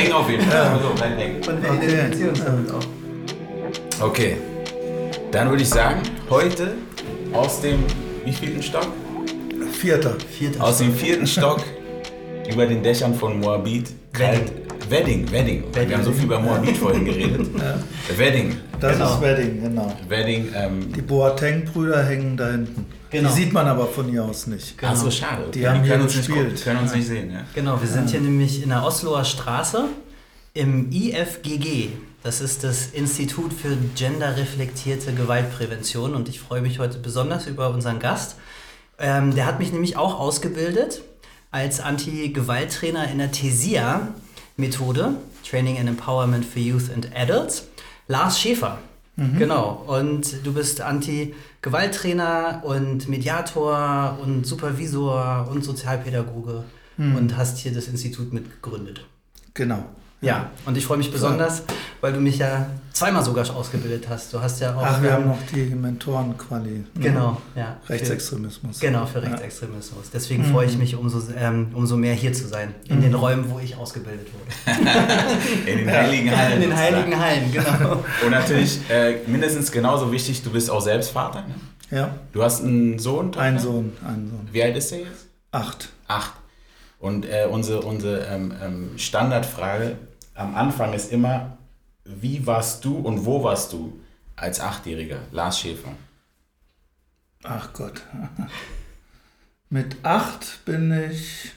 hängen auf jeden Fall. Ja. Also bleib hängen. Und wir Okay. identifizieren uns damit auch. Okay. Dann würde ich sagen, heute aus dem wievielten Stock? Vierter. Vierter. Aus dem vierten Stock über den Dächern von Moabit. Kalt. Wedding, Wedding. Wir haben so viel über Moabit vorhin geredet. Wedding. Das Genau. ist Wedding, genau. Wedding, ähm, Die Boateng-Brüder hängen da hinten. Genau. Die sieht man aber von hier aus nicht. Genau. ach so, schade. Die haben hier können uns nicht gespielt. gucken, können uns nicht sehen. Ja. Genau, wir sind hier nämlich in der Osloer Straße im IFGG. Das ist das Institut für genderreflektierte Gewaltprävention und ich freue mich heute besonders über unseren Gast. Ähm, der hat mich nämlich auch ausgebildet als Anti-Gewalt-Trainer in der TESIA-Methode, Training and Empowerment for Youth and Adults. Lars Schäfer. Genau, und du bist Anti-Gewalttrainer und Mediator und Supervisor und Sozialpädagoge und hast hier das Institut mitgegründet. Genau. Ja, und ich freue mich besonders, weil du mich ja zweimal sogar ausgebildet hast. Du hast ja auch. Ach, wir ähm, haben noch die Mentoren-Quali. Genau, ja. für- Rechtsextremismus. Genau, für Rechtsextremismus. Deswegen freue ich mich umso, ähm, umso mehr hier zu sein. In den Räumen, wo ich ausgebildet wurde. In den heiligen Hallen. In den heiligen Hallen, genau. Und natürlich äh, mindestens genauso wichtig, du bist auch selbst Vater. Ne? Ja, Du hast einen Sohn, Tochter? ein Sohn, ein Sohn. Wie alt ist der jetzt? Acht. Acht. Und äh, unsere, unsere ähm, ähm, Standardfrage am Anfang ist immer, wie warst du und wo warst du als Achtjähriger, Lars Schäfer? Ach Gott. Mit acht bin ich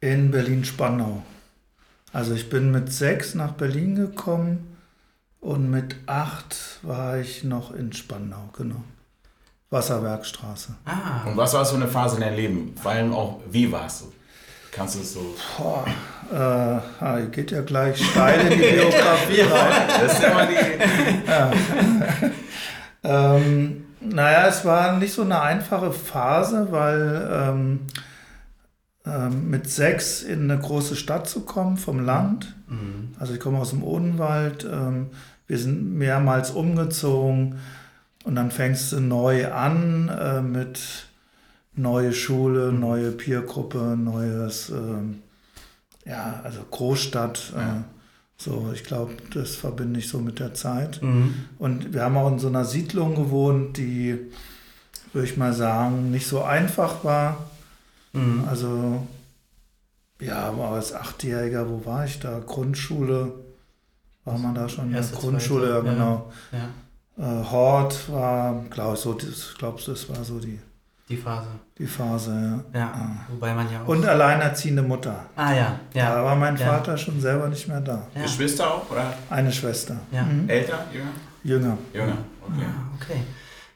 in Berlin-Spandau. Also ich bin mit sechs nach Berlin gekommen und mit acht war ich noch in Spandau, genau. Wasserwerkstraße. Ah, Und was war so eine Phase in deinem Leben? Vor allem auch, wie warst du? Kannst du es so... Boah, äh, geht ja gleich steil in die Biografie rein. Das ist immer die... Ähm, naja, es war nicht so eine einfache Phase, weil ähm, ähm, mit sechs in eine große Stadt zu kommen vom Land, also ich komme aus dem Odenwald, ähm, wir sind mehrmals umgezogen und dann fängst du neu an äh, mit neue Schule, neue Peergruppe, neues, ähm, ja, also Großstadt. Ja. Äh, so, ich glaube, das verbinde ich so mit der Zeit. mhm. Und wir haben auch in so einer Siedlung gewohnt, die, würde ich mal sagen, nicht so einfach war. Mhm. Also, ja, aber als Achtjähriger, wo war ich da? Grundschule, war man da schon? Erste, Grundschule, ja, genau. ja, Äh, Hort war, glaube ich, so, das, glaubst du, das war so die, die Phase. die Phase, ja. Ja, wobei man ja auch. Und alleinerziehende Mutter. ah, ja, ja. Da war mein ja. Vater schon selber nicht mehr da. Ja. Geschwister auch oder Eine Schwester. Ja. Mhm. älter, jünger? Jünger. Jünger, okay. Ah, okay.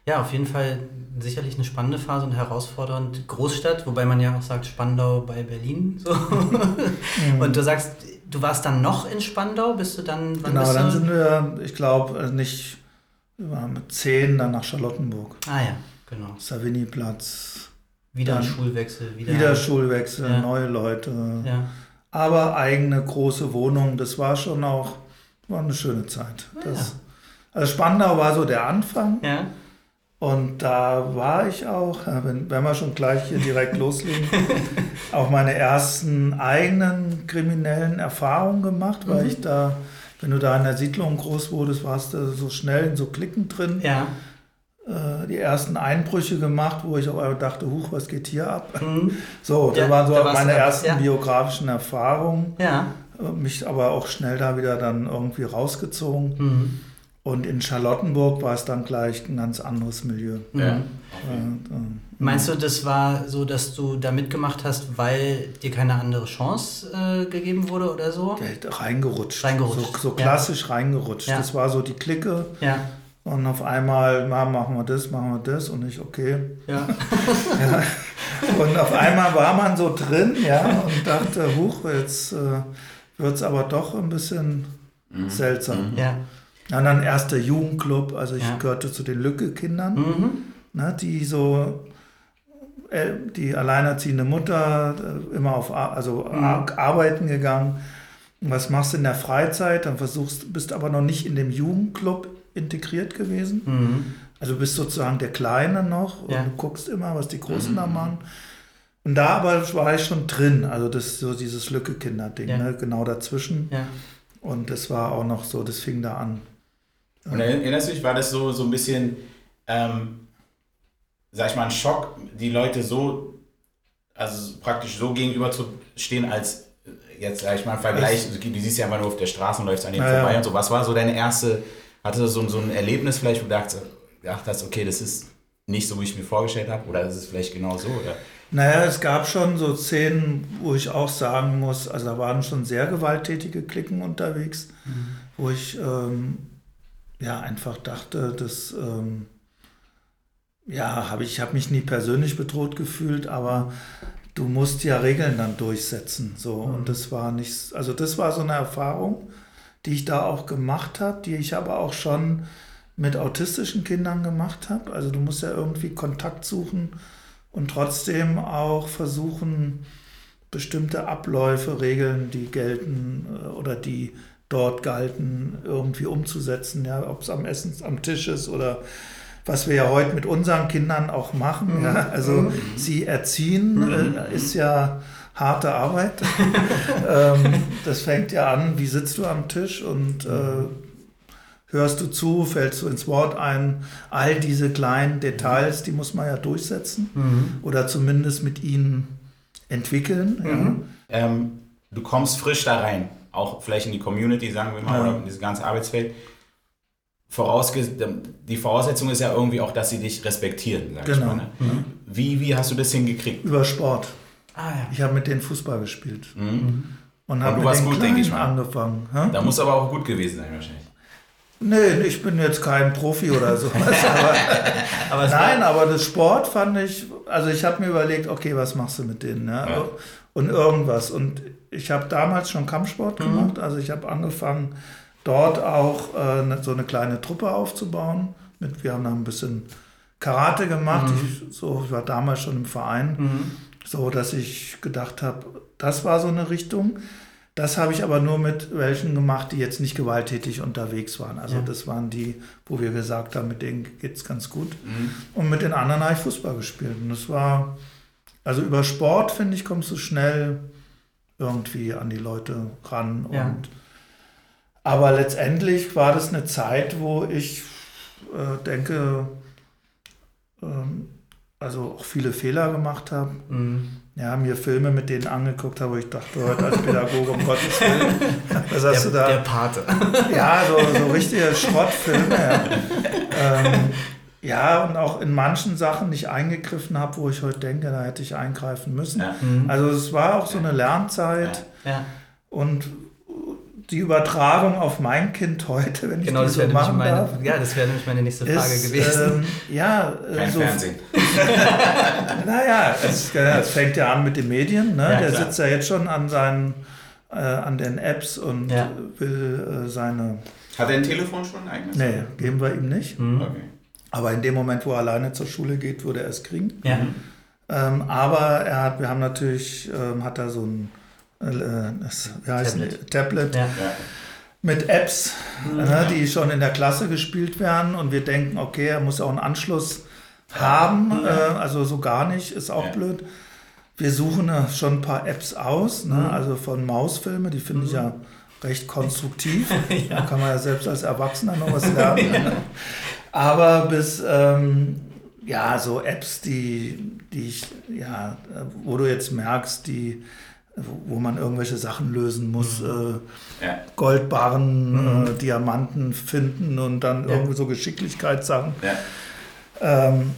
Ja, auf jeden Fall sicherlich eine spannende Phase und herausfordernd. Großstadt, wobei man ja auch sagt Spandau bei Berlin. So. Mhm. Und du sagst, du warst dann noch in Spandau? Bist du dann, wann Genau, bist dann du? sind wir, ich glaube, nicht, wir waren mit zehn dann nach Charlottenburg. ah ja, genau. Savigny-Platz, Wieder ein Dann Schulwechsel. Wieder, wieder Schulwechsel, Ja. neue Leute, Ja. aber eigene große Wohnung. Das war schon auch war eine schöne Zeit. Das, Also Spandau war so der Anfang ja. und da war ich auch, ja, wenn, wenn wir schon gleich hier direkt loslegen, auch meine ersten eigenen kriminellen Erfahrungen gemacht, weil Mhm. ich da, wenn du da in der Siedlung groß wurdest, warst du so schnell in so Klicken drin. Ja. Äh, die ersten Einbrüche gemacht, wo ich auch dachte, huch, was geht hier ab? Mhm. So, das Ja, waren so da meine ersten ja. biografischen Erfahrungen. Ja. Äh, Mich aber auch schnell da wieder dann irgendwie rausgezogen. Mhm. Und in Charlottenburg war es dann gleich ein ganz anderes Milieu. Ja. Äh, äh, Meinst du, das war so, dass du da mitgemacht hast, weil dir keine andere Chance äh, gegeben wurde oder so? Geld reingerutscht. Reingerutscht, So, so klassisch reingerutscht. Das war so die Clique. Ja. Und auf einmal, na, machen wir das, machen wir das. Und ich, okay. Ja. Und auf einmal war man so drin, ja, und dachte, huch, jetzt äh, wird es aber doch ein bisschen seltsam. Ja. Ja, und dann erster Jugendclub, also ich Ja. gehörte zu den Lücke-Kindern, Mhm. ne, die so, äh, die alleinerziehende Mutter, äh, immer auf also ar arbeiten gegangen. Was machst du in der Freizeit? Dann versuchst, bist aber noch nicht in dem Jugendclub integriert gewesen. Mhm. Also du bist sozusagen der Kleine noch und Ja. du guckst immer, was die Großen da machen. Und da aber war ich schon drin, also das so dieses Lücke-Kinder-Ding, Ja. ne? genau dazwischen. Ja. Und das war auch noch so, das fing da an. Und erinnerst du dich, war das so, so ein bisschen, ähm, sag ich mal, ein Schock, die Leute so, also praktisch so gegenüber zu stehen, als äh, jetzt, sag ich mal, im Vergleich, du, du siehst ja einfach nur auf der Straße und läufst an denen Ja, vorbei ja. und so. Was war so deine erste, hattest du so, so ein Erlebnis vielleicht, wo du dachtest, gedacht hast, okay, das ist nicht so, wie ich mir vorgestellt habe, oder ist es vielleicht genau so? Oder? Naja, es gab schon so Szenen, wo ich auch sagen muss, also da waren schon sehr gewalttätige Klicken unterwegs, wo ich ähm, ja einfach dachte, dass ähm, ja, habe ich habe mich nie persönlich bedroht gefühlt, aber du musst ja Regeln dann durchsetzen, so und das war nicht, also das war so eine Erfahrung, die ich da auch gemacht habe, die ich aber auch schon mit autistischen Kindern gemacht habe. Also du musst ja irgendwie Kontakt suchen und trotzdem auch versuchen, bestimmte Abläufe, Regeln, die gelten äh, oder die dort galten, irgendwie umzusetzen. Ja, ob es am Essen, am Tisch ist oder was wir ja heute mit unseren Kindern auch machen. Ja, also sie erziehen äh, ist ja harte Arbeit. ähm, das fängt ja an, wie sitzt du am Tisch und äh, hörst du zu, fällst du ins Wort ein. All diese kleinen Details, die muss man ja durchsetzen oder zumindest mit ihnen entwickeln. Ähm, du kommst frisch da rein, auch vielleicht in die Community, sagen wir mal, Ja. oder in dieses ganze Arbeitsfeld. Vorausge die Voraussetzung ist ja irgendwie auch, dass sie dich respektieren, sag ich Genau. mal. Ne? Wie, wie hast du das hingekriegt? Ja. Über Sport. Ah ja. Ich habe mit denen Fußball gespielt Mhm. und du habe mit warst den gut, denke ich Kleinen mal. angefangen. hä? Da muss aber auch gut gewesen sein wahrscheinlich. Nee, ich bin jetzt kein Profi oder sowas. aber, Aber nein, aber das Sport fand ich, also ich habe mir überlegt, okay, was machst du mit denen? Ja? Ja. Und irgendwas. Und ich habe damals schon Kampfsport gemacht. Also ich habe angefangen, dort auch äh, ne- so eine kleine Truppe aufzubauen. Mit, wir haben da ein bisschen Karate gemacht. Ich, so, ich war damals schon im Verein, so dass ich gedacht habe, das war so eine Richtung. Das habe ich aber nur mit welchen gemacht, die jetzt nicht gewalttätig unterwegs waren. Also Ja. das waren die, wo wir gesagt haben, mit denen geht es ganz gut. Und mit den anderen habe ich Fußball gespielt. Und das war, also über Sport, finde ich, kommst du schnell irgendwie an die Leute ran. Ja. Und, aber letztendlich war das eine Zeit, wo ich äh, denke, ähm, also auch viele Fehler gemacht habe. Mhm. Ja, mir Filme mit denen angeguckt habe, wo ich dachte, heute als Pädagoge, um Gottes Willen, was hast du der, da? der Pate. Ja, so, so richtige Schrottfilme. Ja. Ähm, ja, und auch in manchen Sachen nicht eingegriffen habe, wo ich heute denke, da hätte ich eingreifen müssen. Ja. Also es war auch so eine Lernzeit Ja, und die Übertragung auf mein Kind heute, wenn ich genau, die das so machen meine, darf, ja, das wäre nämlich meine nächste Frage ist, gewesen. ähm, ja, äh, Kein so Fernsehen. naja, es, es fängt ja an mit den Medien. Ne? Ja, Der klar. sitzt ja jetzt schon an seinen äh, an den Apps und Ja. will äh, seine. Hat er ein Telefon schon ein eigenes? Nee, geben wir ihm nicht. Mhm. Okay. Aber in dem Moment, wo er alleine zur Schule geht, würde er es kriegen. Ja, Ähm, aber er hat, wir haben natürlich, ähm, hat er so ein das, wie heißt Tablet. Tablet, ja. Ja. mit Apps, äh, die schon in der Klasse gespielt werden. Und wir denken, okay, er muss auch einen Anschluss haben. Äh, also so gar nicht, ist auch Ja. blöd. Wir suchen äh, schon ein paar Apps aus, ne? Mhm. also von Mausfilme, die finde ich ja recht konstruktiv. Da kann man ja selbst als Erwachsener noch was lernen. Aber bis, ähm, ja, so Apps, die, die ich, ja, äh, wo du jetzt merkst, die, wo- wo man irgendwelche Sachen lösen muss, Mhm. äh, Ja. Goldbarren, äh, Diamanten finden und dann Ja. irgendwie so Geschicklichkeitssachen. Ja. Ähm,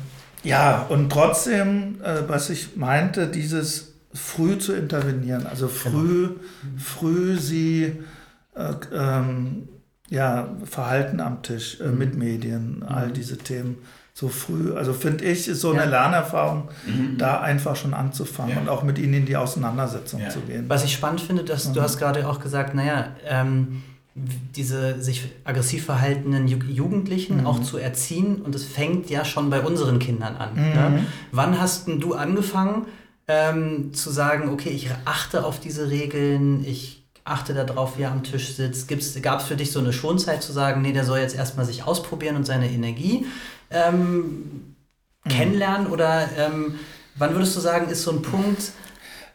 ja, und trotzdem, äh, was ich meinte, dieses früh zu intervenieren, also früh, früh sie äh, ähm, ja, Verhalten am Tisch äh, mit Medien, all diese Themen so früh, also finde ich, ist so Ja. eine Lernerfahrung, da einfach schon anzufangen Ja. und auch mit ihnen in die Auseinandersetzung Ja. zu gehen. Was ich spannend finde, dass du hast gerade auch gesagt, naja, ähm, diese sich aggressiv verhaltenen Ju Jugendlichen auch zu erziehen und es fängt ja schon bei unseren Kindern an. Ne? Wann hast denn du angefangen ähm, zu sagen, okay, ich achte auf diese Regeln, ich achte darauf, wie er am Tisch sitzt? Gab es für dich so eine Schonzeit zu sagen, nee, der soll jetzt erstmal sich ausprobieren und seine Energie ähm, kennenlernen oder ähm, Wann würdest du sagen, ist so ein Punkt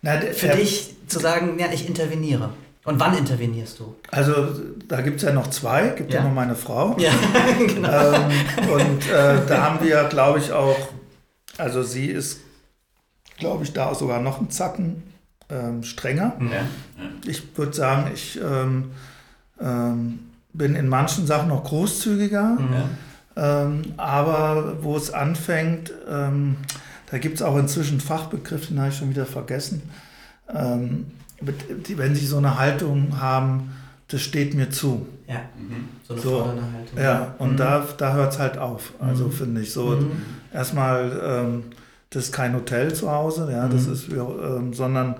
Na, der, für der, dich zu sagen, ja, ich interveniere? Und wann intervenierst du? Also da gibt es ja noch zwei, gibt ja, Ja. noch meine Frau. Ja, genau. Ähm, und äh, da haben wir, glaube ich, auch, also sie ist, glaube ich, da auch sogar noch einen Zacken ähm, strenger. Ja. Ich würde sagen, ich ähm, ähm, bin in manchen Sachen noch großzügiger, Mhm. Ja. Ähm, aber wo es anfängt, ähm, da gibt es auch inzwischen Fachbegriffe, den habe ich schon wieder vergessen. Ähm, mit, die, wenn sie so eine Haltung haben, das steht mir zu. Ja, Mhm. so eine So, fordernde Haltung. Ja, und Mhm. da, da hört es halt auf. Also Mhm. finde ich so. Mhm. Erstmal, ähm, das ist kein Hotel zu Hause, ja, das Mhm. ist, ähm, sondern,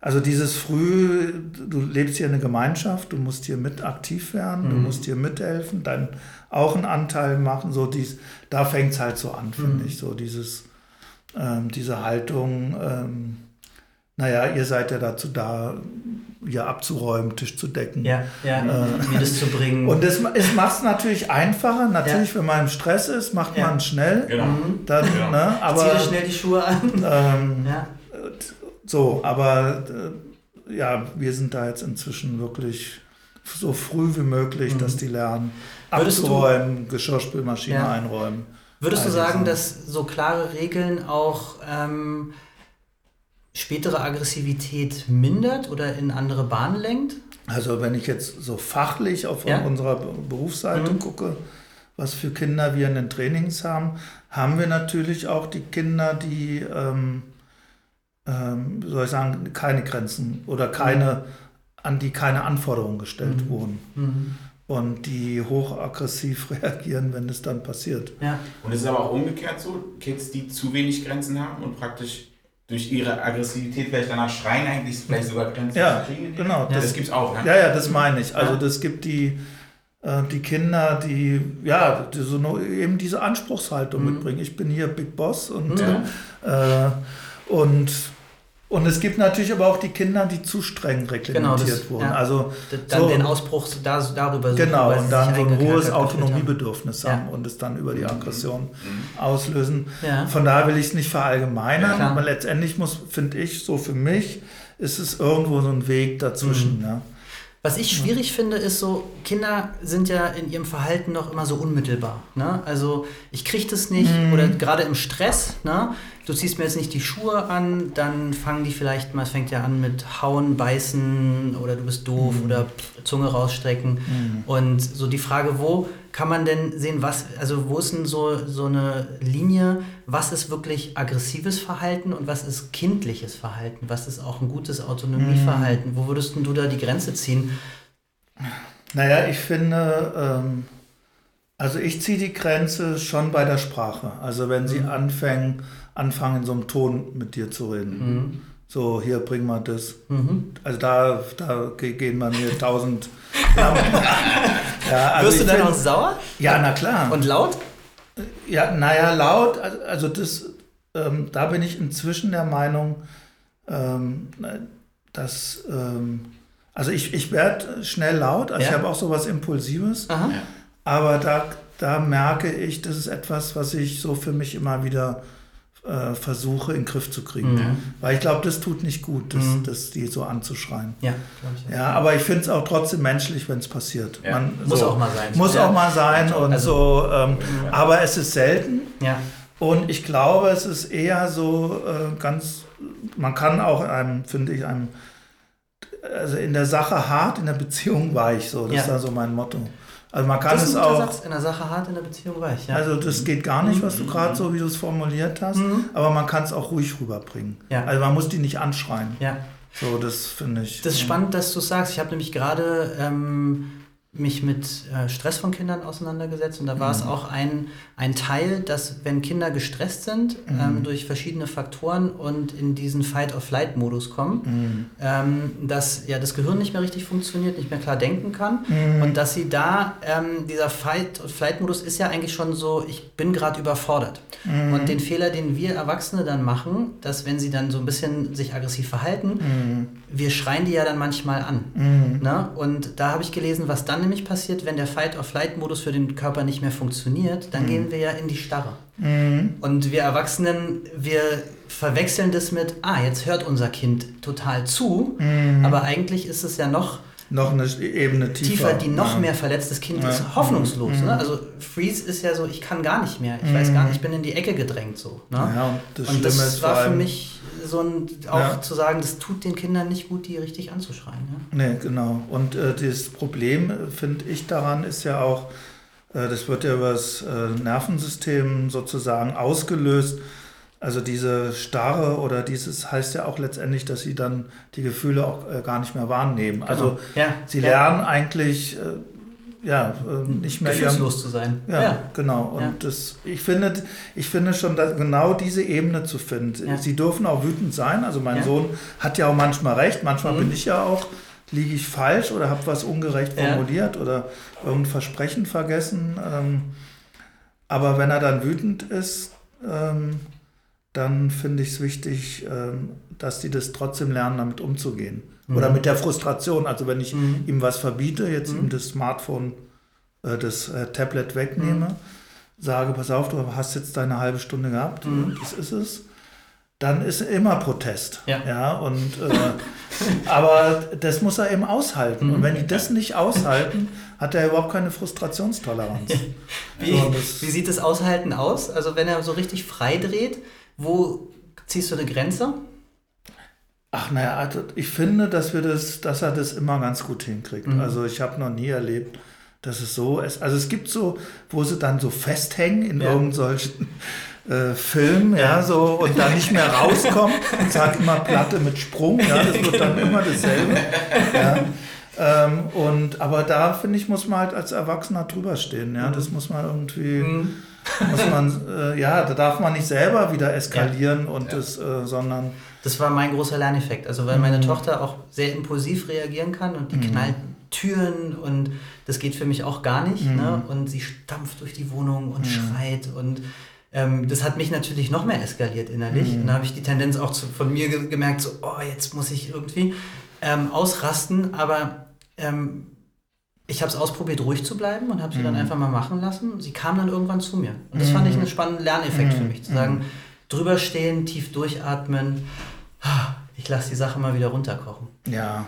also dieses Früh, du lebst hier in einer Gemeinschaft, du musst hier mit aktiv werden, du Mhm. musst hier mithelfen, dann auch einen Anteil machen, so dies, da fängt es halt so an, finde Mhm. ich, so dieses, ähm, diese Haltung, ähm, naja, ihr seid ja dazu da, hier abzuräumen, Tisch zu decken. Ja, ja, Äh, mir das zu bringen. Und das macht es natürlich einfacher. Natürlich, wenn man im Stress ist, macht Ja. man es schnell. Genau. Mhm. Dann, Ja. ne, aber dir schnell die Schuhe an. ähm, Ja. so, aber äh, ja, wir sind da jetzt inzwischen wirklich so früh wie möglich, Mhm. dass die lernen, Würdest du- Geschirrspülmaschine Ja. einräumen. Würdest du sagen, dass so klare Regeln auch ähm, spätere Aggressivität mindert oder in andere Bahnen lenkt? Also wenn ich jetzt so fachlich auf Ja. unserer Berufsseite Mhm. gucke, was für Kinder wir in den Trainings haben, haben wir natürlich auch die Kinder, die, ähm, ähm, soll ich sagen, keine Grenzen oder keine, an die keine Anforderungen gestellt Mhm. wurden Mhm. Und die hochaggressiv reagieren, wenn es dann passiert. Ja. Und es ist aber auch umgekehrt so, Kids, die zu wenig Grenzen haben und praktisch durch ihre Aggressivität vielleicht danach schreien, eigentlich vielleicht sogar Grenzen Ja, kriegen. genau, Das, das- gibt's auch, ne? Ja, ja, das meine ich. Also Ja. das gibt die, äh, die Kinder, die ja die so eine, eben diese Anspruchshaltung Mhm. mitbringen. Ich bin hier Big Boss und Ja. äh, und und es gibt natürlich aber auch die Kinder, die zu streng reglementiert Genau, das- wurden. ja. Also Dann So. den Ausbruch da, darüber suchen, genau und dann so ein hohes haben. Autonomiebedürfnis Ja. haben und es dann über die Aggression Mhm. auslösen. Ja. Von daher will ich es nicht verallgemeinern, Ja, aber letztendlich muss, finde ich, so für mich ist es irgendwo so ein Weg dazwischen. Mhm. Was ich schwierig finde, ist so, Kinder sind ja in ihrem Verhalten noch immer so unmittelbar. Ne? Also ich kriege das nicht, Mhm. oder gerade im Stress, ne? du ziehst mir jetzt nicht die Schuhe an, dann fangen die vielleicht mal, es fängt ja an mit Hauen, Beißen oder du bist doof Mhm. oder Zunge rausstrecken. Und so die Frage, wo kann man denn sehen, was, also wo ist denn so, so eine Linie, was ist wirklich aggressives Verhalten und was ist kindliches Verhalten? Was ist auch ein gutes Autonomieverhalten? Wo würdest du da die Grenze ziehen? Naja, ich finde, ähm, also ich ziehe die Grenze schon bei der Sprache. Also wenn sie Mhm. anfangen, anfangen, in so einem Ton mit dir zu reden. Mhm. So, hier, bring mal das. Mhm. Also da, da ge- gehen bei mir tausend Lampen. ja, also Wirst du dann find- auch sauer Ja, na klar. und laut? Ja, naja, laut, also- das, ähm, da bin ich inzwischen der Meinung, ähm, dass, ähm, also ich, ich werde schnell laut, also Ja. ich habe auch sowas Impulsives, Aha. Aber da, da merke ich, das ist etwas, was ich so für mich immer wieder äh, versuche in den Griff zu kriegen. Mhm. Weil ich glaube, das tut nicht gut, das, Mhm. das die so anzuschreien. Ja, ich. Ja, aber ich finde es auch trotzdem menschlich, wenn es passiert. Ja. Man, Muss so, auch mal sein. Muss Ja. auch mal sein und Also- so. Ähm. Aber es ist selten. Ja. Und ich glaube, es ist eher so äh, ganz, man kann auch einem, finde ich, einem, also in der Sache hart, in der Beziehung weich, so, das ist da so mein Motto. Also man kann das es auch, Satz. In der Sache hart, in der Beziehung weich. Ja. also das geht gar nicht, was du gerade so, wie du es formuliert hast, Mhm. aber man kann es auch ruhig rüberbringen. Ja. Also man muss die nicht anschreien. ja. So, das finde ich. Das ist spannend, dass du sagst. Ich habe nämlich gerade ähm, mich mit äh, Stress von Kindern auseinandergesetzt und da war es Mhm. auch ein, ein Teil, dass wenn Kinder gestresst sind Mhm. ähm, durch verschiedene Faktoren und in diesen Fight-of-Flight-Modus kommen, Mhm. ähm, dass ja das Gehirn nicht mehr richtig funktioniert, nicht mehr klar denken kann Mhm. und dass sie da, ähm, dieser Fight-of-Flight-Modus ist ja eigentlich schon so, ich bin gerade überfordert. Mhm. Und den Fehler, den wir Erwachsene dann machen, dass wenn sie dann so ein bisschen sich aggressiv verhalten, Mhm. wir schreien die ja dann manchmal an. Ne? Und da habe ich gelesen, was dann nämlich passiert, wenn der Fight-or-Flight-Modus für den Körper nicht mehr funktioniert, dann gehen wir ja in die Starre. Und wir Erwachsenen, wir verwechseln das mit, ah, jetzt hört unser Kind total zu, aber eigentlich ist es ja noch Noch eine Ebene tiefer. tiefer, die noch Ja. mehr verletzt. Das Kind Ja. ist hoffnungslos. Mhm. Ne? Also Freeze ist ja so, ich kann gar nicht mehr. Ich weiß gar nicht, ich bin in die Ecke gedrängt so. Ne? Ja, und das und Schlimme das war für mich so ein, auch Ja. zu sagen, das tut den Kindern nicht gut, die richtig anzuschreien. Ja? Nee, genau. Und äh, das Problem, äh, finde ich, daran ist ja auch, äh, das wird ja über das äh, Nervensystem sozusagen ausgelöst. Also diese Starre oder dieses heißt ja auch letztendlich, dass sie dann die Gefühle auch äh, gar nicht mehr wahrnehmen. Also ja. sie ja. lernen eigentlich äh, ja, äh, nicht mehr gefühlslos zu sein. ja, genau. Und Ja. das, ich finde, ich finde schon, dass genau diese Ebene zu finden. Ja. Sie dürfen auch wütend sein. Also mein Ja. Sohn hat ja auch manchmal recht. Manchmal Mhm. bin ich ja auch, liege ich falsch oder habe was ungerecht Ja. formuliert oder irgendein Versprechen vergessen. Ähm, aber wenn er dann wütend ist, ähm, dann finde ich es wichtig, ähm, dass die das trotzdem lernen, damit umzugehen. Oder mit der Frustration. Also wenn ich Mhm. ihm was verbiete, jetzt Mhm. ihm das Smartphone, äh, das äh, Tablet wegnehme, sage, pass auf, du hast jetzt deine halbe Stunde gehabt, Mhm. das ist es, dann ist immer Protest. Ja. und, äh, aber das muss er eben aushalten. Mhm. Und wenn die das nicht aushalten, hat er überhaupt keine Frustrationstoleranz. Wie, So, das- wie sieht das Aushalten aus? Also wenn er so richtig frei dreht, wo ziehst du eine Grenze? Ach naja, also ich finde, dass wir das, dass er das immer ganz gut hinkriegt. Mhm. Also ich habe noch nie erlebt, dass es so ist. Also es gibt so, wo sie dann so festhängen in Ja. irgendeinem solchen äh, Film, ja. so und dann nicht mehr rauskommen. Ich sage immer Platte mit Sprung, ja, das wird dann immer dasselbe. Ja. Ähm, und aber da finde ich, muss man halt als Erwachsener drüber stehen. Ja, das muss man irgendwie, Mhm. muss man, äh, ja, da darf man nicht selber wieder eskalieren und Ja. das, äh, sondern Das war mein großer Lerneffekt. Also weil meine Tochter auch sehr impulsiv reagieren kann und die knallt Türen und das geht für mich auch gar nicht. Ne? Und sie stampft durch die Wohnung und schreit und ähm, das hat mich natürlich noch mehr eskaliert innerlich. Und da habe ich die Tendenz auch zu, von mir ge gemerkt, so, oh, jetzt muss ich irgendwie ähm, ausrasten, aber ähm, ich habe es ausprobiert, ruhig zu bleiben und habe sie dann einfach mal machen lassen. Sie kam dann irgendwann zu mir. Und das fand ich einen spannenden Lerneffekt für mich, zu sagen, drüber stehen, tief durchatmen. Ich lasse die Sache mal wieder runterkochen. ja, Ja.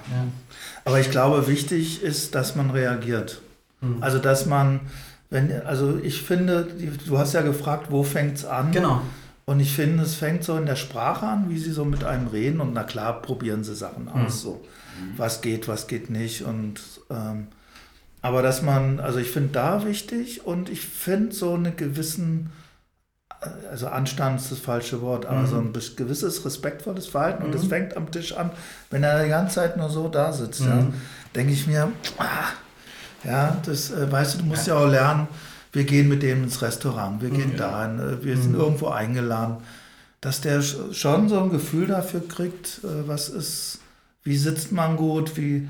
Aber ich glaube, wichtig ist, dass man reagiert. Mhm. Also, dass man, wenn, also ich finde, du hast ja gefragt, wo fängt es an? Genau. Und ich finde, es fängt so in der Sprache an, wie sie so mit einem reden. Und na klar, probieren sie Sachen Mhm. aus. So. Was geht, was geht nicht. Und, ähm, aber dass man, also ich finde da wichtig und ich finde so eine gewissen, also Anstand ist das falsche Wort, aber Mhm. so ein gewisses respektvolles Verhalten. Und das Mhm. fängt am Tisch an, wenn er die ganze Zeit nur so da sitzt. Ja, Mhm. denke ich mir, ah, ja, das, äh, weißt du, du musst ja. auch lernen, wir gehen mit dem ins Restaurant, wir gehen Mhm. dahin, äh, wir sind irgendwo eingeladen, dass der sch- schon so ein Gefühl dafür kriegt, äh, was ist, wie sitzt man gut, wie,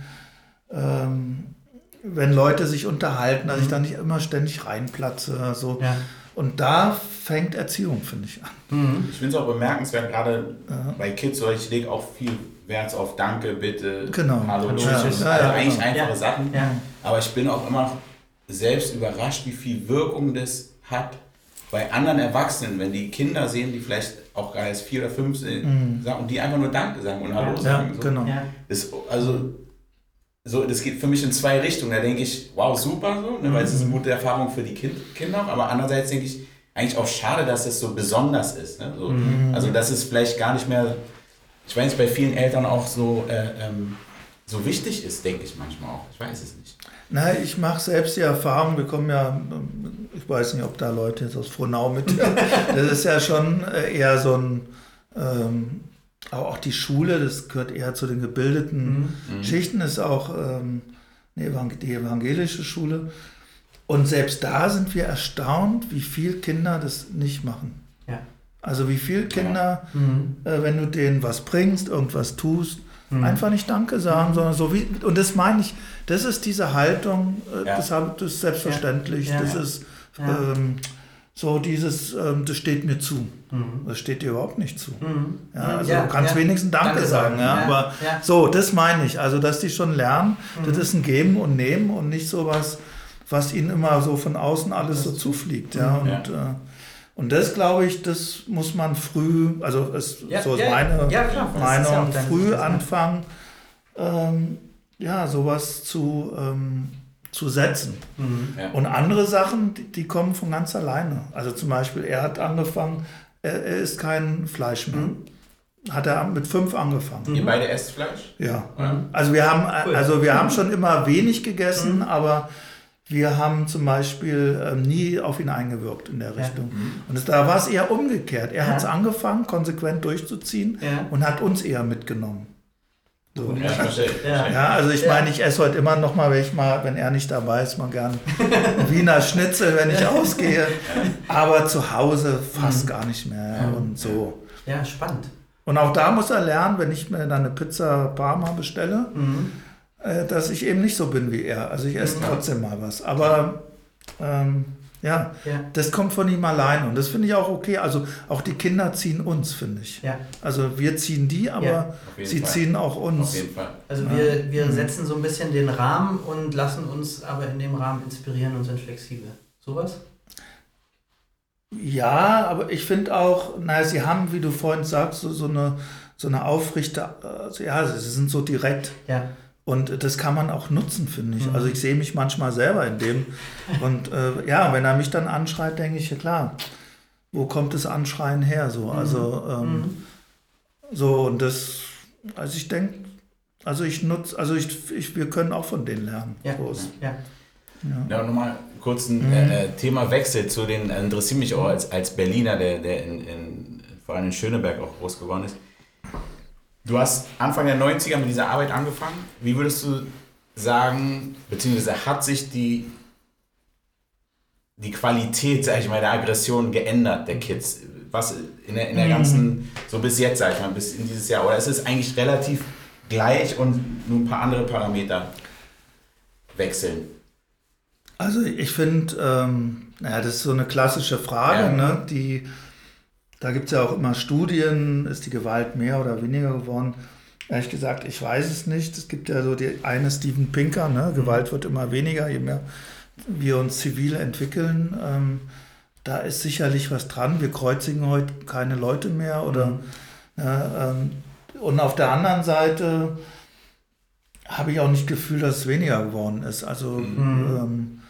ähm, wenn Leute sich unterhalten, dass ich da nicht immer ständig reinplatze, so. Ja. Und da fängt Erziehung, finde ich, an. Mhm. Ich finde es auch bemerkenswert, gerade Ja. bei Kids, so ich lege auch viel Wert auf Danke, bitte, Genau. Hallo, tschüss. Also Ja, ja, eigentlich genau. einfache Ja. Sachen. Ja. Aber ich bin auch immer selbst überrascht, wie viel Wirkung das hat bei anderen Erwachsenen, wenn die Kinder sehen, die vielleicht auch gerade erst vier oder fünf sind, sagen, und die einfach nur Danke sagen und Hallo Ja, sagen. So. genau. Ja. Das, also, so, das geht für mich in zwei Richtungen. Da denke ich, wow, super, so, ne, weil es ist eine gute Erfahrung für die kind, Kinder auch. Aber andererseits denke ich, eigentlich auch schade, dass es so besonders ist. Ne? So, Also, dass es vielleicht gar nicht mehr, ich weiß nicht, bei vielen Eltern auch so, äh, ähm, so wichtig ist, denke ich manchmal auch. Ich weiß es nicht. Na, ich mache selbst die Erfahrung, wir kommen ja, ich weiß nicht, ob da Leute jetzt aus Frohnau mit, das ist ja schon äh, eher so ein, ähm, auch auch die Schule, das gehört eher zu den gebildeten Schichten, ist auch ähm, die evangelische Schule. Und selbst da sind wir erstaunt, wie viel Kinder das nicht machen. Ja. Also wie viel Kinder, Mhm. äh, wenn du denen was bringst, irgendwas tust, Mhm. einfach nicht Danke sagen, sondern so wie, und das meine ich, das ist diese Haltung, äh, Ja. das, hab, das ist selbstverständlich, Ja. das Ja. ist, Ja. ähm, so dieses, ähm, das steht mir zu. Mhm. Das steht dir überhaupt nicht zu. Mhm. Ja, also Ja, du kannst ja. wenigstens Danke, Danke sagen, sagen, ja, aber so, das meine ich. Also, dass die schon lernen, das Mhm. ist ein Geben und Nehmen und nicht sowas, was ihnen immer so von außen alles so zufliegt, ja. Und. Äh, und das glaube ich, das muss man früh, also es, so ist meine. Das Meinung, früh anfangen, ähm, ja, sowas zu, ähm, zu setzen. Mhm. Ja. Und andere Sachen, die, die kommen von ganz alleine. Also zum Beispiel, er hat angefangen, er, er isst kein Fleisch mehr. Mhm. Hat er mit fünf angefangen. Ihr beide esst Fleisch? Ja. Ja. Also wir haben, also wir haben schon immer wenig gegessen, Mhm. aber wir haben zum Beispiel ähm, nie auf ihn eingewirkt in der Ja. Richtung. Und es, da war es eher umgekehrt. Er Ja. hat es angefangen, konsequent durchzuziehen Ja. und hat uns eher mitgenommen. So. Ja, verstehe. Ja. verstehe. Ja, also ich Ja. meine, ich esse heute immer noch mal, wenn ich mal, wenn er nicht dabei ist, mal gern Wiener Schnitzel, wenn ich ausgehe. Aber zu Hause fast Mhm. gar nicht mehr Ja. und so. ja, spannend. Und auch da muss er lernen, wenn ich mir dann eine Pizza Parma bestelle, Mhm. äh, dass ich eben nicht so bin wie er. Also ich esse Mhm. trotzdem mal was. Aber ähm, ja, Ja. das kommt von ihm allein und das finde ich auch okay. Also auch die Kinder ziehen uns, finde ich. Ja. Also wir ziehen die, aber Ja. Auf sie Fall. ziehen auch Auf uns. jeden Fall. Also Ja. wir, wir Mhm. setzen so ein bisschen den Rahmen und lassen uns aber in dem Rahmen inspirieren und sind flexibel. Sowas? Ja, aber ich finde auch, naja, sie haben, wie du vorhin sagst, so, so eine, so eine aufrichte, also ja, sie sind so direkt Ja. Und das kann man auch nutzen, finde ich. Mhm. Also ich sehe mich manchmal selber in dem und äh, ja, wenn er mich dann anschreit, denke ich, ja klar, wo kommt das Anschreien her? So, also ähm, Mhm. so und das, also ich denke, also ich nutze, also ich, ich, wir können auch von denen lernen. Ja. Ist, Ja. ja. Ja, nochmal kurz ein Mhm. äh, Thema Wechsel zu den, äh, interessiert mich auch als, als Berliner, der, der in, in, vor allem in Schöneberg auch groß geworden ist. Du hast Anfang der 90er mit dieser Arbeit angefangen. Wie würdest du sagen, beziehungsweise hat sich die, die Qualität, sag ich mal, der Aggression geändert, der Kids? Was in der, in der Mhm. ganzen, so bis jetzt, sag ich mal, bis in dieses Jahr? Oder ist es eigentlich relativ gleich und nur ein paar andere Parameter wechseln? Also ich finde, ähm, naja, das ist so eine klassische Frage, Ja. ne? Die, da gibt es ja auch immer Studien, ist die Gewalt mehr oder weniger geworden? Ehrlich gesagt, ich weiß es nicht. Es gibt ja so die eine Steven Pinker, ne? Gewalt wird immer weniger, je mehr wir uns zivil entwickeln. Ähm, da ist sicherlich was dran. Wir kreuzigen heute keine Leute mehr oder Mhm. ja, ähm, und auf der anderen Seite habe ich auch nicht das Gefühl, dass es weniger geworden ist. Also Mhm. ähm,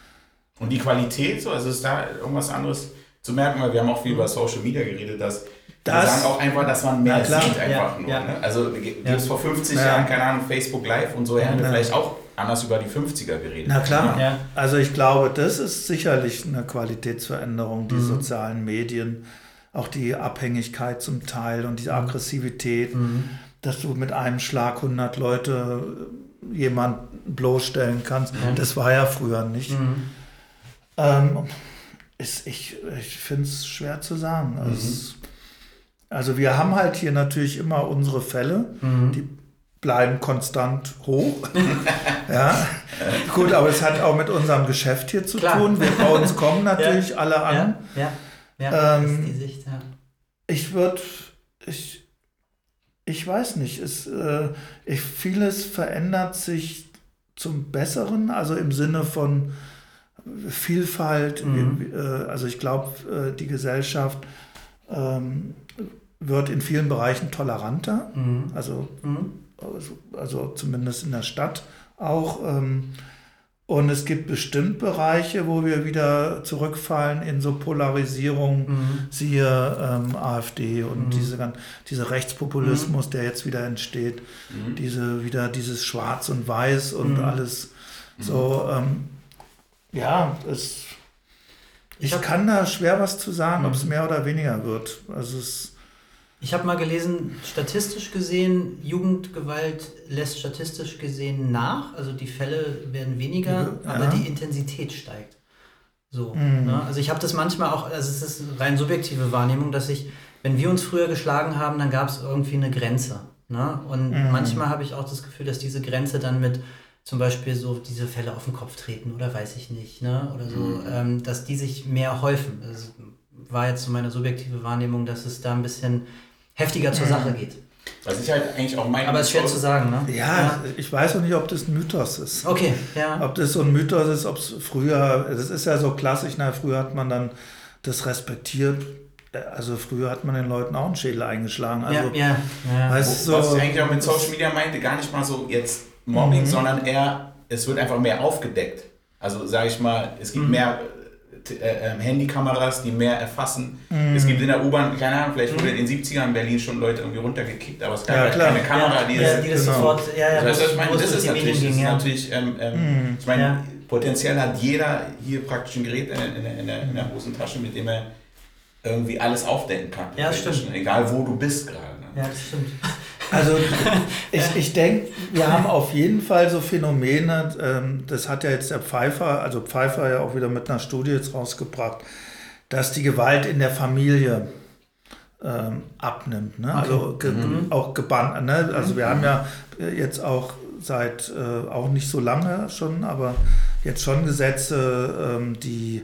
Und die Qualität, so, also ist da irgendwas anderes zu merken, weil wir haben auch viel über Social Media geredet, dass wir Das- sagen auch einfach, dass man mehr klar. sieht einfach Ja, nur. ja. Ne? Also gibt Ja. es vor 50 Ja. Jahren, keine Ahnung, Facebook Live und so, hätten wir Ja. vielleicht auch anders über die 50er geredet. Na klar. Ja. Also ich glaube, das ist sicherlich eine Qualitätsveränderung, die Mhm. sozialen Medien, auch die Abhängigkeit zum Teil und die Aggressivität, Mhm. dass du mit einem Schlag 100 Leute äh, jemanden bloßstellen kannst. Ja. Das war ja früher nicht. Mhm. Ähm, ist, ich ich finde es schwer zu sagen. Also, es, also wir haben halt hier natürlich immer unsere Fälle, Mhm. die bleiben konstant hoch. ja, gut, aber es hat auch mit unserem Geschäft hier zu Klar. tun. Wir, bei uns kommen natürlich alle an. Ja, ja, ja Ähm, ist die Sicht, ja. Ich würde, ich, ich weiß nicht, es, äh, ich, vieles verändert sich zum Besseren, also im Sinne von Vielfalt. Mhm. Äh, Also ich glaube, äh, die Gesellschaft ähm, wird in vielen Bereichen toleranter, Mhm. also, Mhm. also, also zumindest in der Stadt auch. Ähm, und es gibt bestimmt Bereiche, wo wir wieder zurückfallen in so Polarisierung Mhm. siehe ähm, AfD und Mhm. diese, dieser Rechtspopulismus, der jetzt wieder entsteht, Mhm. diese wieder dieses Schwarz und Weiß und Mhm. alles so. Ähm, ja, es, Ich ich kann da schwer was zu sagen, ob es Mhm. mehr oder weniger wird. Also es, Ich habe mal gelesen, statistisch gesehen, Jugendgewalt lässt statistisch gesehen nach. Also die Fälle werden weniger, Ja. aber die Intensität steigt. So. Mhm. Ne? Also ich habe das manchmal auch, also es ist rein subjektive Wahrnehmung, dass ich, wenn wir uns früher geschlagen haben, dann gab es irgendwie eine Grenze. Ne? Und Mhm. manchmal habe ich auch das Gefühl, dass diese Grenze dann mit zum Beispiel so diese Fälle auf den Kopf treten oder weiß ich nicht, ne? Oder so, ähm, dass die sich mehr häufen. Das war jetzt so meine subjektive Wahrnehmung, dass es da ein bisschen heftiger zur Sache geht. Was ich halt eigentlich auch meine. Aber es ist schwer zu sagen, ne? Ja, ich weiß auch nicht, ob das ein Mythos ist. Okay, ja. Ob das so ein Mythos ist, ob es früher, das ist ja so klassisch, na, früher hat man dann das respektiert. Also früher hat man den Leuten auch einen Schädel eingeschlagen. Also, ja, ja, ja. Weißt du, Was so, ich eigentlich auch mit Social Media meinte, gar nicht mal so jetzt Mobbing, Mhm. sondern eher, es wird einfach mehr aufgedeckt. Also sage ich mal, es gibt Mhm. mehr äh, äh, ähm, Handykameras, die mehr erfassen. Mhm. Es gibt in der U-Bahn, keine Ahnung, vielleicht wurde in den 70ern in Berlin schon Leute irgendwie runtergekickt, aber es gab Ja, halt keine Kamera, die ja, das... die das genau. sofort, ja, ja, Das, wo was ich meine, es das ist natürlich, das ist ja. natürlich ähm, ähm, ich meine, Ja. potenziell hat jeder hier praktisch ein Gerät in, der- in, in, in der Hosentasche, mit dem er irgendwie alles aufdecken kann. Ja, stimmt. Egal wo du bist gerade. Ne? Ja, das stimmt. Also ich, ich denke, wir haben auf jeden Fall so Phänomene, ähm, das hat ja jetzt der Pfeiffer, also Pfeiffer ja auch wieder mit einer Studie jetzt rausgebracht, dass die Gewalt in der Familie ähm, abnimmt. Ne? Also ge auch gebannt. Ne? Also wir haben ja äh, jetzt auch seit äh, auch nicht so lange schon, aber jetzt schon Gesetze, ähm, die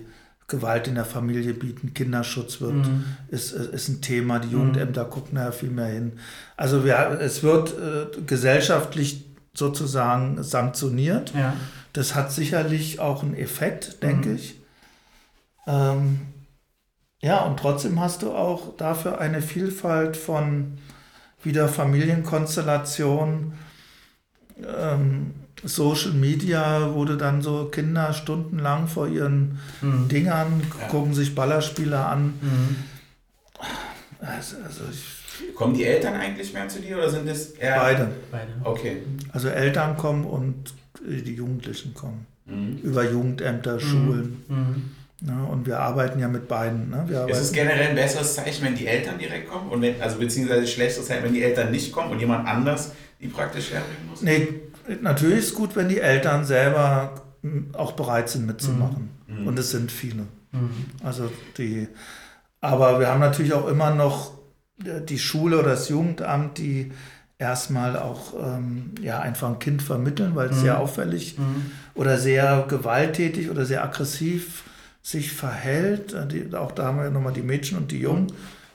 Gewalt in der Familie bieten, Kinderschutz wird, ist, ist ein Thema, die Jugendämter gucken da viel mehr hin. Also wir, es wird äh, gesellschaftlich sozusagen sanktioniert. Ja. Das hat sicherlich auch einen Effekt, denke ich. Ähm, ja, und trotzdem hast du auch dafür eine Vielfalt von wieder Familienkonstellationen. Ähm, Social Media, wo du dann so Kinder stundenlang vor ihren Mhm. Dingern Ja. gucken sich Ballerspiele an. Mhm. Also, also, ich, Kommen die Eltern eigentlich mehr zu dir oder sind es eher... beide. Beide. Okay. Also Eltern kommen und die Jugendlichen kommen. Mhm. Über Jugendämter, Schulen. Mhm. Ne? Und wir arbeiten ja mit beiden. Ne? Wir Ist es generell ein besseres Zeichen, wenn die Eltern direkt kommen? Und wenn, also beziehungsweise schlechtes Zeichen, wenn die Eltern nicht kommen und jemand anders die praktisch herbringen muss? nee, natürlich ist gut, wenn die Eltern selber m, auch bereit sind mitzumachen. Mhm. Und es sind viele. Mhm. Also die, aber wir haben natürlich auch immer noch äh, die Schule oder das Jugendamt, die erstmal auch ähm, ja, einfach ein Kind vermitteln, weil es Mhm. sehr auffällig Mhm. oder sehr gewalttätig oder sehr aggressiv sich verhält. Äh, Die, auch da haben wir nochmal die Mädchen und die Jungen,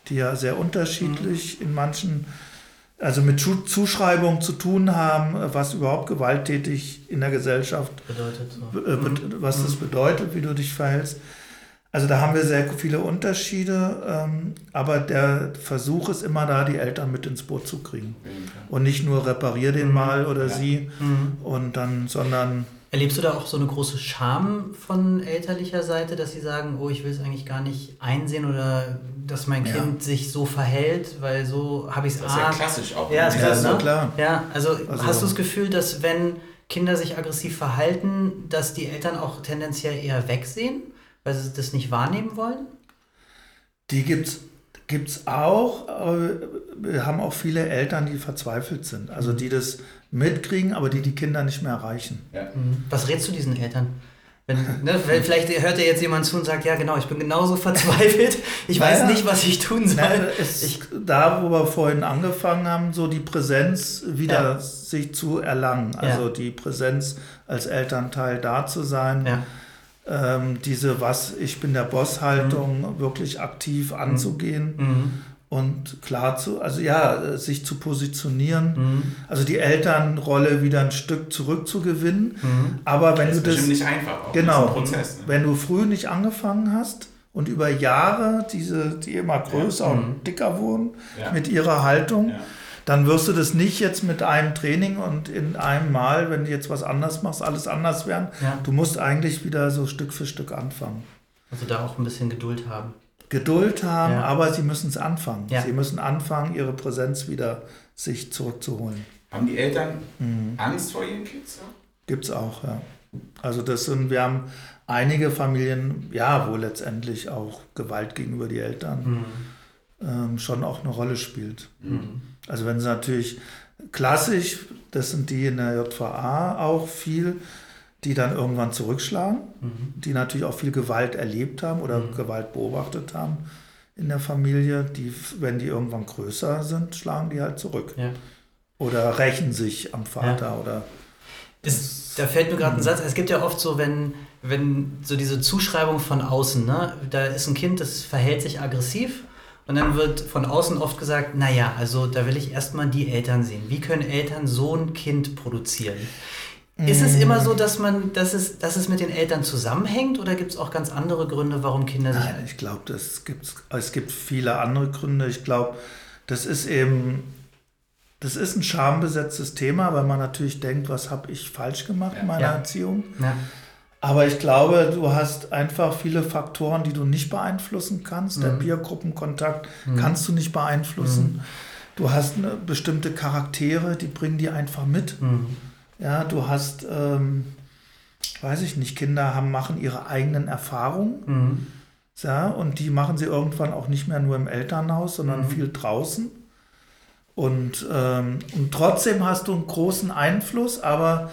die ja sehr unterschiedlich in manchen, also mit Zuschreibungen zu tun haben, was überhaupt gewalttätig in der Gesellschaft Bedeutet so. äh, bet- was das bedeutet, wie du dich verhältst. Also da haben wir sehr viele Unterschiede, ähm, aber der Versuch ist immer da, die Eltern mit ins Boot zu kriegen. Und nicht nur reparier den mal oder sie Mhm. und dann, sondern Erlebst du da auch so eine große Scham von elterlicher Seite, dass sie sagen, oh, ich will es eigentlich gar nicht einsehen oder dass mein Ja. Kind sich so verhält, weil so habe ich es Das ist ja klassisch auch. Ja, ne? Ja, doch ne? klar. Ja, also, Also- hast du das Gefühl, dass wenn Kinder sich aggressiv verhalten, dass die Eltern auch tendenziell eher wegsehen, weil sie das nicht wahrnehmen wollen? die gibt es gibt's auch. Aber wir haben auch viele Eltern, die verzweifelt sind. Also die das mitkriegen, aber die die Kinder nicht mehr erreichen. Ja. Mhm. Was rätst du diesen Eltern? Wenn, ne, vielleicht hört ja jetzt jemand zu und sagt, ja genau, ich bin genauso verzweifelt, ich weiß Naja. nicht, was ich tun soll. Es, Ich, da, wo wir vorhin angefangen haben, so die Präsenz wieder Ja. sich zu erlangen. Also die Präsenz als Elternteil da zu sein. ja. Ähm, diese Was, ich bin der Boss-Haltung wirklich aktiv anzugehen Mhm. Und klar zu, also ja, äh, sich zu positionieren. Mhm. Also die Elternrolle wieder ein Stück zurückzugewinnen. Mhm. Aber wenn Das du das. nicht einfach. Auch. Genau. Das ist ein Prozess. Ne? Wenn du früh nicht angefangen hast und über Jahre diese, die immer größer Ja. und dicker wurden Ja. mit ihrer Haltung, Ja. dann wirst du das nicht jetzt mit einem Training und in einem Mal, wenn du jetzt was anders machst, alles anders werden. Ja. Du musst eigentlich wieder so Stück für Stück anfangen. Also da auch ein bisschen Geduld haben. Geduld haben, Ja. aber sie müssen es anfangen. Ja. Sie müssen anfangen, ihre Präsenz wieder sich zurückzuholen. Haben die Eltern Mhm. Angst vor ihren Kids? Ja? Gibt es auch, ja. Also das sind, wir haben einige Familien, ja, wo letztendlich auch Gewalt gegenüber die Eltern Mhm. ähm, schon auch eine Rolle spielt. Mhm. Also wenn sie natürlich klassisch, das sind die in der JVA auch viel, die dann irgendwann zurückschlagen, Mhm. die natürlich auch viel Gewalt erlebt haben oder Mhm. Gewalt beobachtet haben in der Familie, die, wenn die irgendwann größer sind, schlagen die halt zurück. Ja. Oder rächen sich am Vater oder Das, da fällt mir gerade ein Satz. Es gibt ja oft so, wenn, wenn so diese Zuschreibung von außen, ne? da ist ein Kind, das verhält sich aggressiv und dann wird von außen oft gesagt, naja, also da will ich erstmal die Eltern sehen. Wie können Eltern so ein Kind produzieren? Ist es immer so, dass man, dass es, dass es mit den Eltern zusammenhängt oder gibt es auch ganz andere Gründe, warum Kinder sich. Nein, ich glaube, es gibt viele andere Gründe. Ich glaube, das ist eben, das ist ein schambesetztes Thema, weil man natürlich denkt, was habe ich falsch gemacht in meiner ja. Erziehung. Ja. Aber ich glaube, du hast einfach viele Faktoren, die du nicht beeinflussen kannst. Mhm. Der Biergruppenkontakt mhm. kannst du nicht beeinflussen. Mhm. Du hast eine, bestimmte Charaktere, die bringen die einfach mit. Mhm. Ja, du hast, ähm, weiß ich nicht, Kinder haben, machen ihre eigenen Erfahrungen. Mhm. Ja, und die machen sie irgendwann auch nicht mehr nur im Elternhaus, sondern mhm. viel draußen. Und, ähm, und trotzdem hast du einen großen Einfluss, aber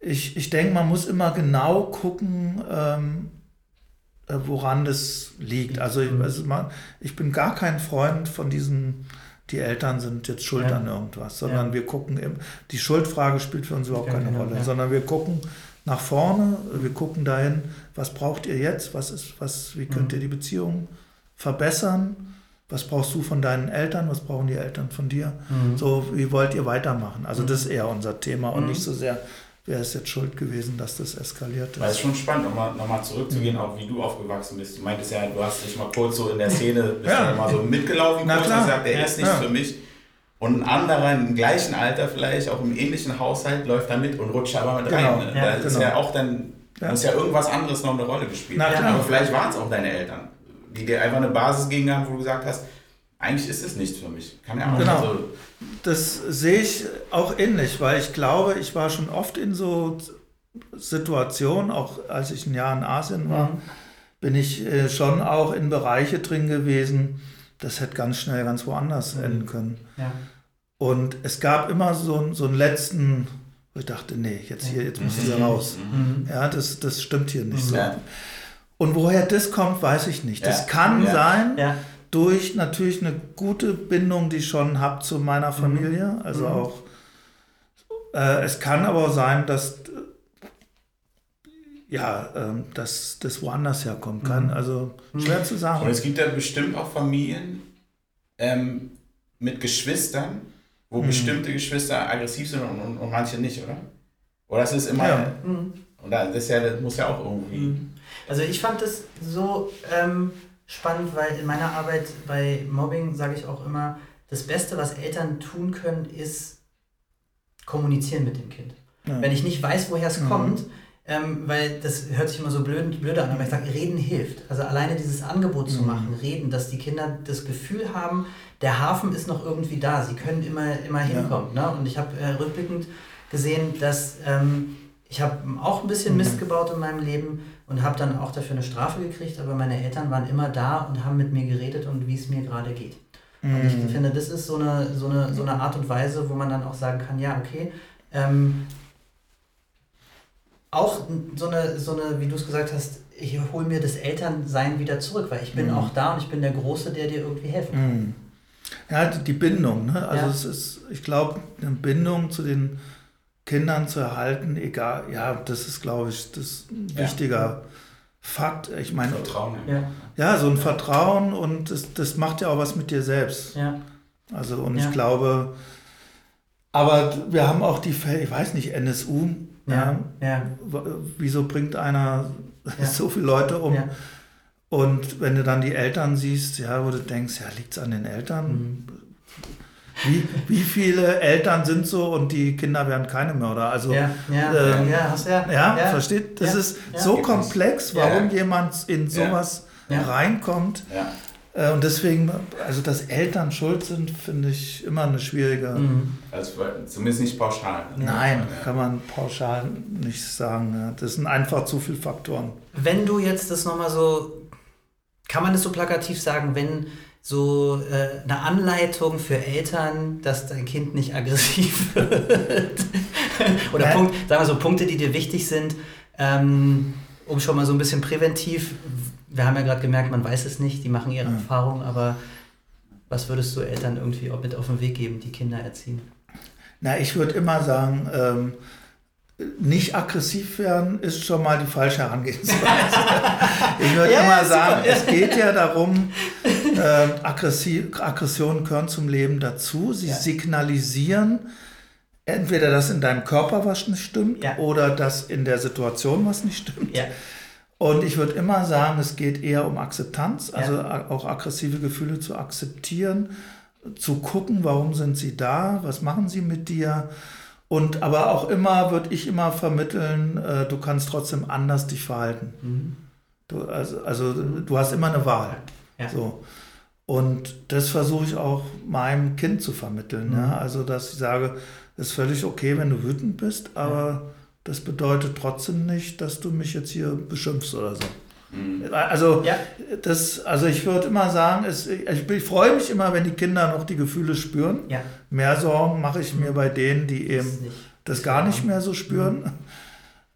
ich, ich denke, man muss immer genau gucken, ähm, äh, woran das liegt. Also, ich, mhm. also man, ich bin gar kein Freund von diesen, die Eltern sind jetzt schuld ja. an irgendwas, sondern ja. wir gucken, im, die Schuldfrage spielt für uns überhaupt keine genau, Rolle, sondern wir gucken nach vorne, wir gucken dahin, was braucht ihr jetzt, was ist, was, wie könnt mhm. ihr die Beziehung verbessern, was brauchst du von deinen Eltern, was brauchen die Eltern von dir, mhm. so, wie wollt ihr weitermachen? Also das ist eher unser Thema und mhm. nicht so sehr, wer ist jetzt schuld gewesen, dass das eskaliert ist. Weil es ist schon spannend, nochmal noch mal zurückzugehen, auch wie du aufgewachsen bist. Du meintest ja, du hast dich mal kurz so in der Szene, bist ja. mal so mitgelaufen, Na, kurz klar. gesagt, der ist nicht ja. für mich. Und ein anderer im gleichen Alter vielleicht, auch im ähnlichen Haushalt, läuft da mit und rutscht aber mit genau. rein. Ne? Ja, da ist genau. ja auch dann, ja. muss ja irgendwas anderes noch eine Rolle gespielt. Na, aber vielleicht waren es auch deine Eltern, die dir einfach eine Basis gegen haben, wo du gesagt hast, eigentlich ist es nichts für mich. Kann ja auch genau. Also das sehe ich auch ähnlich, weil ich glaube, ich war schon oft in so Situationen, auch als ich ein Jahr in Asien war, mhm. bin ich äh, schon auch in Bereiche drin gewesen, das hätte ganz schnell ganz woanders mhm. enden können. Ja. Und es gab immer so, so einen letzten, wo ich dachte, nee, jetzt hier, jetzt muss hier mhm. raus. Mhm. Ja, das, das stimmt hier nicht so. Ja. Und woher das kommt, weiß ich nicht. Das kann sein, durch natürlich eine gute Bindung, die ich schon habe zu meiner mhm. Familie. Also mhm. auch, äh, es kann aber auch sein, dass ja, äh, dass das woanders herkommen kann. Mhm. Also schwer zu sagen. Und es gibt ja bestimmt auch Familien ähm, mit Geschwistern, wo mhm. bestimmte Geschwister aggressiv sind und, und, und, manche nicht, oder? Oder das ist immer. Ja. Mhm. Und das, ja, das muss ja auch irgendwie. Mhm. Also ich fand es so. Ähm, spannend, weil in meiner Arbeit bei Mobbing sage ich auch immer, das Beste, was Eltern tun können, ist kommunizieren mit dem Kind. Ja. Wenn ich nicht weiß, woher es mhm. kommt, ähm, weil das hört sich immer so blöd, blöd an, aber ich sage, reden hilft. Also alleine dieses Angebot zu mhm. machen, reden, dass die Kinder das Gefühl haben, der Hafen ist noch irgendwie da, sie können immer, immer hinkommen. Ja. Ne? Und ich habe äh, rückblickend gesehen, dass ähm, ich habe auch ein bisschen mhm. Mist gebaut in meinem Leben und habe dann auch dafür eine Strafe gekriegt, aber meine Eltern waren immer da und haben mit mir geredet und wie es mir gerade geht. Mhm. Und ich mhm. finde, das ist so eine, so, eine, so eine Art und Weise, wo man dann auch sagen kann, ja, okay, ähm, auch so eine, so eine, wie du es gesagt hast, ich hole mir das Elternsein wieder zurück, weil ich bin mhm. auch da und ich bin der Große, der dir irgendwie helfen kann. Mhm. Ja, die Bindung, ne? Also ja. es ist, ich glaube, eine Bindung zu den Kindern zu erhalten, egal, ja, das ist, glaube ich, das ein ja. wichtiger Fakt. Ich meine, Vertrauen. Ja. ja, so ein Vertrauen und das, das macht ja auch was mit dir selbst. Ja. Also, und ja. ich glaube, aber wir haben auch die Fälle, ich weiß nicht, NSU, ja. ja. Wieso bringt einer so viele Leute um? Und wenn du dann die Eltern siehst, ja, wo du denkst, ja, liegt es an den Eltern? Mhm wie, wie viele Eltern sind so und die Kinder werden keine Mörder? Also, ja, ja, ähm, ja, ja, ja, ja, versteht? Das ist so komplex, warum jemand in sowas reinkommt. Äh, und deswegen, also dass Eltern schuld sind, finde ich immer eine schwierige. Mhm. Also zumindest nicht pauschal. Nein, kann man pauschal nicht sagen. Das sind einfach zu viele Faktoren. Wenn du jetzt das nochmal so, kann man das so plakativ sagen, wenn so äh, eine Anleitung für Eltern, dass dein Kind nicht aggressiv wird. Oder Punkt, sagen wir so, Punkte, die dir wichtig sind, ähm, um schon mal so ein bisschen präventiv. Wir haben ja gerade gemerkt, man weiß es nicht, die machen ihre mhm. Erfahrung, aber was würdest du Eltern irgendwie mit auf den Weg geben, die Kinder erziehen? Na, ich würde immer sagen, ähm, nicht aggressiv werden ist schon mal die falsche Herangehensweise. ich würde Ja, immer ja, sagen, super. es geht ja darum, äh, Aggressi- Aggressionen gehören zum Leben dazu. Sie Ja. signalisieren entweder, dass in deinem Körper was nicht stimmt Ja. oder dass in der Situation was nicht stimmt. Ja. Und ich würde immer sagen, es geht eher um Akzeptanz, also auch aggressive Gefühle zu akzeptieren, zu gucken, warum sind sie da, was machen sie mit dir. Und aber auch immer würde ich immer vermitteln, äh, du kannst trotzdem anders dich verhalten. Mhm. Du, also, also du hast immer eine Wahl. Ja. So. Und das versuche ich auch meinem Kind zu vermitteln. Mhm. Ja? Also, dass ich sage, es ist völlig okay, wenn du wütend bist, aber das bedeutet trotzdem nicht, dass du mich jetzt hier beschimpfst oder so. Also, Ja. das, also ich würde immer sagen, es, ich, ich freue mich immer, wenn die Kinder noch die Gefühle spüren. Ja. Mehr Sorgen mache ich mir bei denen, die eben Ist nicht- das gar nicht mehr so spüren.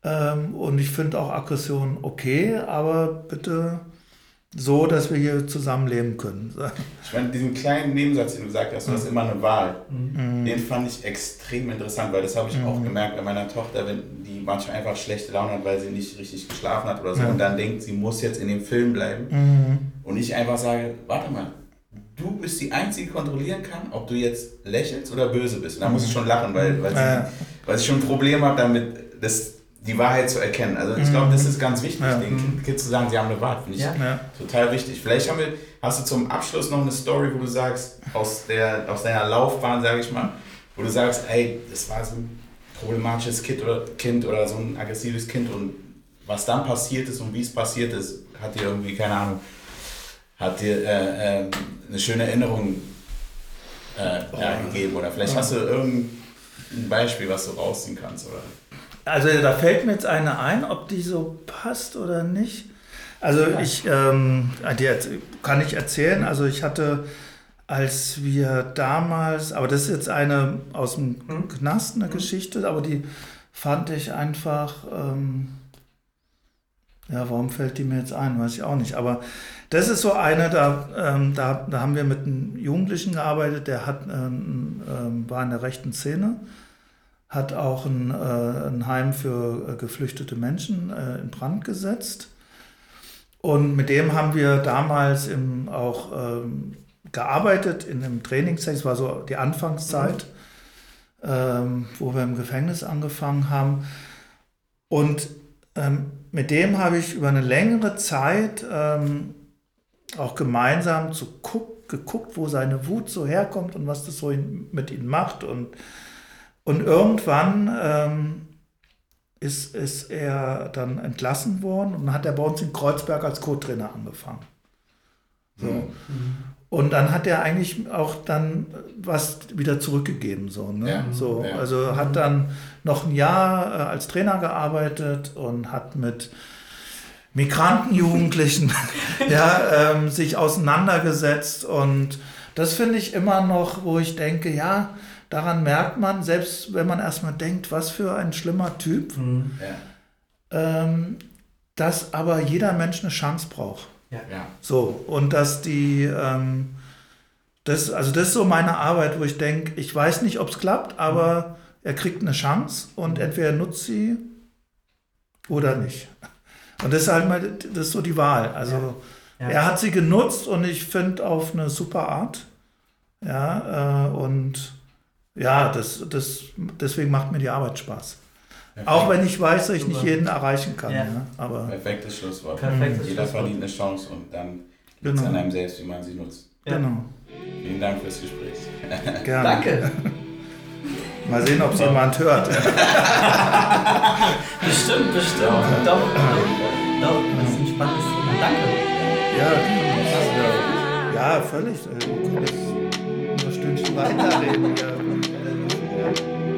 Ähm, und ich finde auch Aggression okay, aber bitte so, dass wir hier zusammenleben können. Ich meine, diesen kleinen Nebensatz, den du gesagt hast, du hast immer eine Wahl. Mhm. Den fand ich extrem interessant, weil das habe ich auch gemerkt bei meiner Tochter, wenn die manchmal einfach schlechte Laune hat, weil sie nicht richtig geschlafen hat oder so Ja. und dann denkt, sie muss jetzt in dem Film bleiben. Mhm. Und ich einfach sage, warte mal, du bist die Einzige, die kontrollieren kann, ob du jetzt lächelst oder böse bist. Und da muss ich schon lachen, weil, weil, sie, weil ich schon ein Problem habe damit, das, die Wahrheit zu erkennen. Also ich glaube, das ist ganz wichtig, Ja. den Kids zu sagen, sie haben eine Wahrheit. Finde ich Ja. Ja. total wichtig. Vielleicht haben wir, hast du zum Abschluss noch eine Story, wo du sagst, aus, der, aus deiner Laufbahn, sage ich mal, wo du sagst, ey, das war so ein problematisches Kind oder, kind oder so ein aggressives Kind und was dann passiert ist und wie es passiert ist, hat dir irgendwie, keine Ahnung, hat dir äh, äh, eine schöne Erinnerung äh, ja, gegeben oder vielleicht hast du irgendein Beispiel, was du rausziehen kannst oder Also da fällt mir jetzt eine ein, ob die so passt oder nicht. Also Ja. ich ähm, die erz- kann ich erzählen. Also ich hatte, als wir damals, aber das ist jetzt eine aus dem Mhm. Knast, eine Geschichte, aber die fand ich einfach, ähm, ja, warum fällt die mir jetzt ein, weiß ich auch nicht. Aber das ist so eine, da, ähm, da, da haben wir mit einem Jugendlichen gearbeitet, der hat, ähm, ähm, war in der rechten Szene hat auch ein, äh, ein Heim für äh, geflüchtete Menschen äh, in Brand gesetzt. Und mit dem haben wir damals im, auch ähm, gearbeitet in einem Trainingszeit. Es war so die Anfangszeit, ähm, wo wir im Gefängnis angefangen haben. Und ähm, mit dem habe ich über eine längere Zeit ähm, auch gemeinsam zu guck, geguckt, wo seine Wut so herkommt und was das so in, mit ihm macht. Und und irgendwann ähm, ist, ist er dann entlassen worden und dann hat er bei uns in Kreuzberg als Co-Trainer angefangen. So. Und dann hat er eigentlich auch dann was wieder zurückgegeben. So, ne? Ja, so, ja. Also hat dann noch ein Jahr äh, als Trainer gearbeitet und hat mit Migrantenjugendlichen ja, ähm, sich auseinandergesetzt. Und das finde ich immer noch, wo ich denke, ja, daran merkt man, selbst wenn man erstmal denkt, was für ein schlimmer Typ, Mhm. ja, ähm, dass aber jeder Mensch eine Chance braucht. ja. So, und dass die, ähm, das, also das ist so meine Arbeit, wo ich denke, ich weiß nicht, ob es klappt, aber er kriegt eine Chance und entweder er nutzt sie oder nicht. Und das ist halt mal, das ist so die Wahl. Also Ja. er hat sie genutzt und ich finde auf eine super Art. Ja, äh, und ja, das, das, deswegen macht mir die Arbeit Spaß. Auch wenn ich weiß, dass ich nicht jeden erreichen kann. Ja. Ja. Aber Perfektes Schlusswort. Perfektes Jeder Schlusswort. verdient eine Chance und dann liegt es Genau. an einem selbst, wie man sie nutzt. Ja. genau, Vielen Dank fürs Gespräch. gerne. Danke. Mal sehen, ob es jemand hört. Bestimmt, bestimmt. Doch, doch. Doch, das ist ein spannendes Thema. Danke. Ja, ja, völlig. Äh, können jetzt noch ein Stündchen weiterreden. Ja. Thank you.